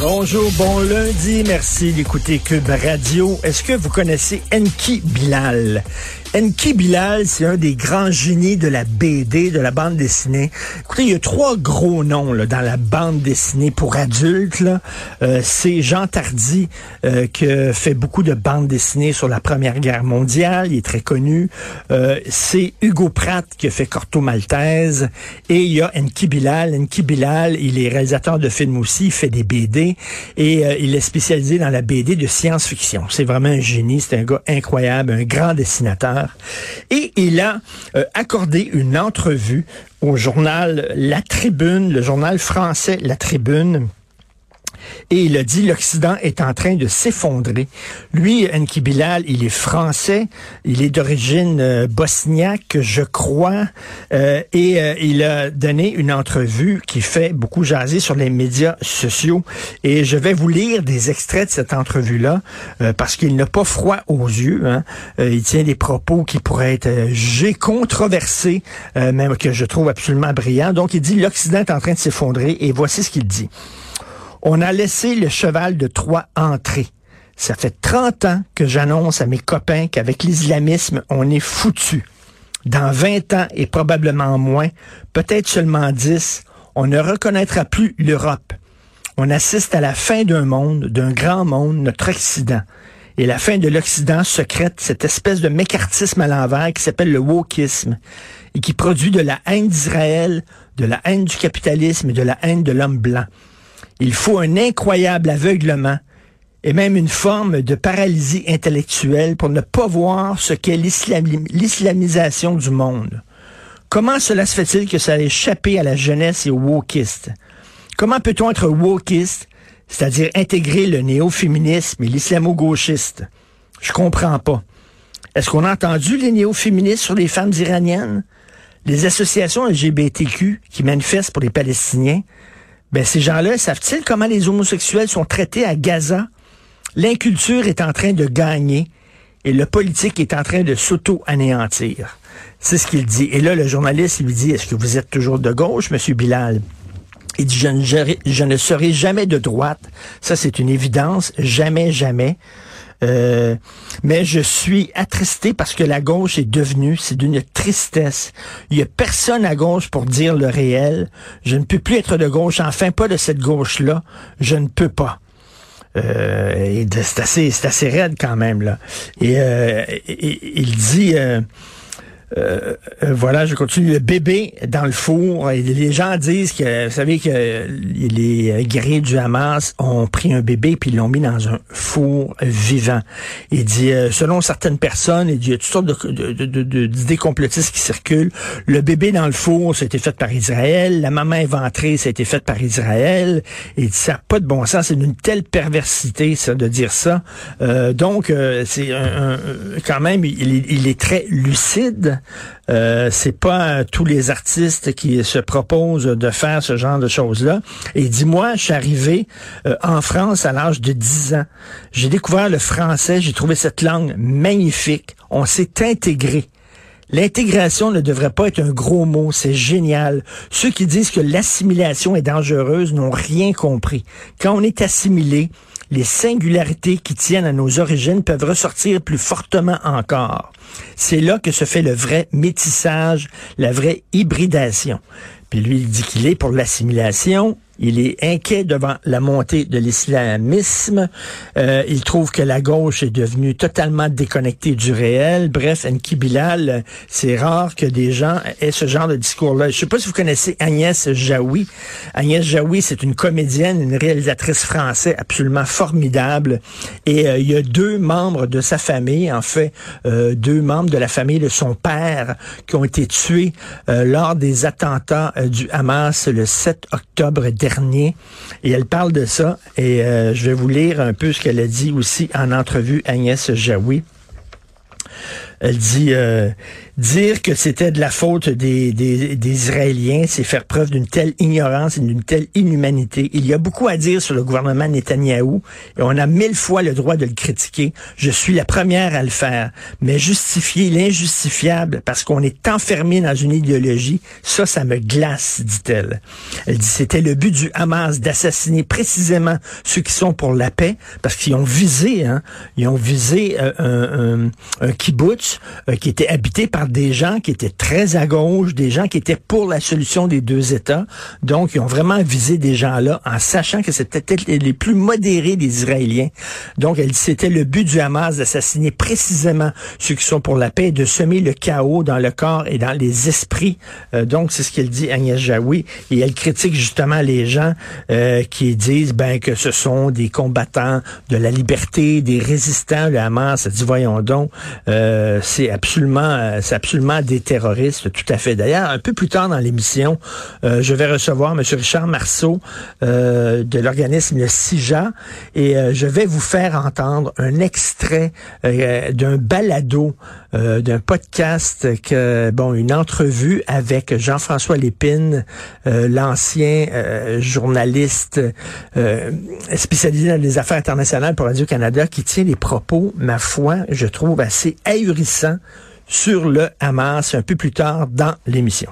Bonjour, bon lundi, merci d'écouter Cube Radio. Est-ce que vous connaissez Enki Bilal? Enki Bilal, c'est un des grands génies de la BD, de la bande dessinée. Écoutez, il y a trois gros noms là, dans la bande dessinée pour adultes. Euh, c'est Jean Tardy euh, qui fait beaucoup de bandes dessinées sur la Première Guerre mondiale. Il est très connu. Euh, c'est Hugo Pratt qui a fait Corto Maltese. Et il y a Enki Bilal. Enki Bilal, il est réalisateur de films aussi, il fait des BD. Et euh, il est spécialisé dans la BD de science-fiction. C'est vraiment un génie. C'est un gars incroyable, un grand dessinateur. Et il a euh, accordé une entrevue au journal La Tribune, le journal français La Tribune. Et il a dit l'Occident est en train de s'effondrer. Lui, Enki Bilal, il est français, il est d'origine euh, bosniaque, je crois, euh, et euh, il a donné une entrevue qui fait beaucoup jaser sur les médias sociaux. Et je vais vous lire des extraits de cette entrevue-là, parce qu'il n'a pas froid aux yeux. hein. Il tient des propos qui pourraient être jugés controversés, même que je trouve absolument brillants. Donc, il dit l'Occident est en train de s'effondrer, et voici ce qu'il dit. On a laissé le cheval de Troie entrer. Ça fait 30 ans que j'annonce à mes copains qu'avec l'islamisme, on est foutu. Dans 20 ans et probablement moins, peut-être seulement 10, on ne reconnaîtra plus l'Europe. On assiste à la fin d'un monde, d'un grand monde, notre Occident. Et la fin de l'Occident secrète cette espèce de mécartisme à l'envers qui s'appelle le wokisme et qui produit de la haine d'Israël, de la haine du capitalisme et de la haine de l'homme blanc. Il faut un incroyable aveuglement et même une forme de paralysie intellectuelle pour ne pas voir ce qu'est l'islami- l'islamisation du monde. Comment cela se fait-il que ça a échappé à la jeunesse et aux wokistes? Comment peut-on être wokiste, c'est-à-dire intégrer le néo-féminisme et l'islamo-gauchiste? Je comprends pas. Est-ce qu'on a entendu les néo-féministes sur les femmes iraniennes? Les associations LGBTQ qui manifestent pour les Palestiniens? Ben, ces gens-là, savent-ils comment les homosexuels sont traités à Gaza? L'inculture est en train de gagner et le politique est en train de s'auto-anéantir. C'est ce qu'il dit. Et là, le journaliste lui dit, est-ce que vous êtes toujours de gauche, Monsieur Bilal? Il dit, je ne, je ne serai jamais de droite. Ça, c'est une évidence. Jamais, jamais. Euh, mais je suis attristé parce que la gauche est devenue, c'est d'une tristesse. Il y a personne à gauche pour dire le réel. Je ne peux plus être de gauche, enfin pas de cette gauche-là. Je ne peux pas. Euh, c'est assez, assez raide quand même là. Et, euh, il dit. euh, euh, euh, voilà, je continue. Le bébé dans le four. Les gens disent que, vous savez que les guerriers du Hamas ont pris un bébé puis l'ont mis dans un four vivant. Il dit, euh, selon certaines personnes, il il y a toutes sortes de- de- d'idées complotistes qui circulent. Le bébé dans le four, ça a été fait par Israël. La maman éventrée, ça a été fait par Israël. Il dit, ça n'a pas de bon sens. C'est d'une telle perversité, ça, de dire ça. Donc, c'est un- quand même, il est très lucide. Euh, c'est pas euh, tous les artistes qui se proposent de faire ce genre de choses-là. Et dis-moi, je suis arrivé euh, en France à l'âge de 10 ans. J'ai découvert le français, j'ai trouvé cette langue magnifique. On s'est intégré. L'intégration ne devrait pas être un gros mot, c'est génial. Ceux qui disent que l'assimilation est dangereuse n'ont rien compris. Quand on est assimilé, les singularités qui tiennent à nos origines peuvent ressortir plus fortement encore. C'est là que se fait le vrai métissage, la vraie hybridation. Puis lui, il dit qu'il est pour l'assimilation. Il est inquiet devant la montée de l'islamisme. Euh, il trouve que la gauche est devenue totalement déconnectée du réel. Bref, Enki Bilal, c'est rare que des gens aient ce genre de discours-là. Je sais pas si vous connaissez Agnès Jaoui. Agnès Jaoui, c'est une comédienne, une réalisatrice française absolument formidable. Et euh, il y a deux membres de sa famille, en fait, euh, deux membres de la famille de son père qui ont été tués euh, lors des attentats euh, du Hamas le 7 octobre dernier. Et elle parle de ça. Et euh, je vais vous lire un peu ce qu'elle a dit aussi en entrevue Agnès Jaoui. Elle dit euh, dire que c'était de la faute des, des, des Israéliens, c'est faire preuve d'une telle ignorance et d'une telle inhumanité. Il y a beaucoup à dire sur le gouvernement Netanyahou et on a mille fois le droit de le critiquer. Je suis la première à le faire. Mais justifier l'injustifiable parce qu'on est enfermé dans une idéologie, ça, ça me glace, dit-elle. Elle dit c'était le but du Hamas d'assassiner précisément ceux qui sont pour la paix parce qu'ils ont visé, hein, ils ont visé euh, un, un, kibbutz euh, qui était habité par des gens qui étaient très à gauche, des gens qui étaient pour la solution des deux États. Donc, ils ont vraiment visé des gens-là en sachant que c'était les plus modérés des Israéliens. Donc, elle c'était le but du Hamas d'assassiner précisément ceux qui sont pour la paix de semer le chaos dans le corps et dans les esprits. Euh, donc, c'est ce qu'elle dit Agnès Jaoui. Et elle critique justement les gens euh, qui disent ben que ce sont des combattants de la liberté, des résistants. Le Hamas a dit voyons donc, euh, c'est absolument, c'est absolument des terroristes, tout à fait. D'ailleurs, un peu plus tard dans l'émission, je vais recevoir M. Richard Marceau de l'organisme le CIJA et je vais vous faire entendre un extrait d'un balado, d'un podcast que bon une entrevue avec Jean-François Lépine, l'ancien euh, journaliste euh, spécialisé dans les affaires internationales pour Radio-Canada, qui tient des propos, ma foi, je trouve assez ahurissants sur le Hamas un peu plus tard dans l'émission.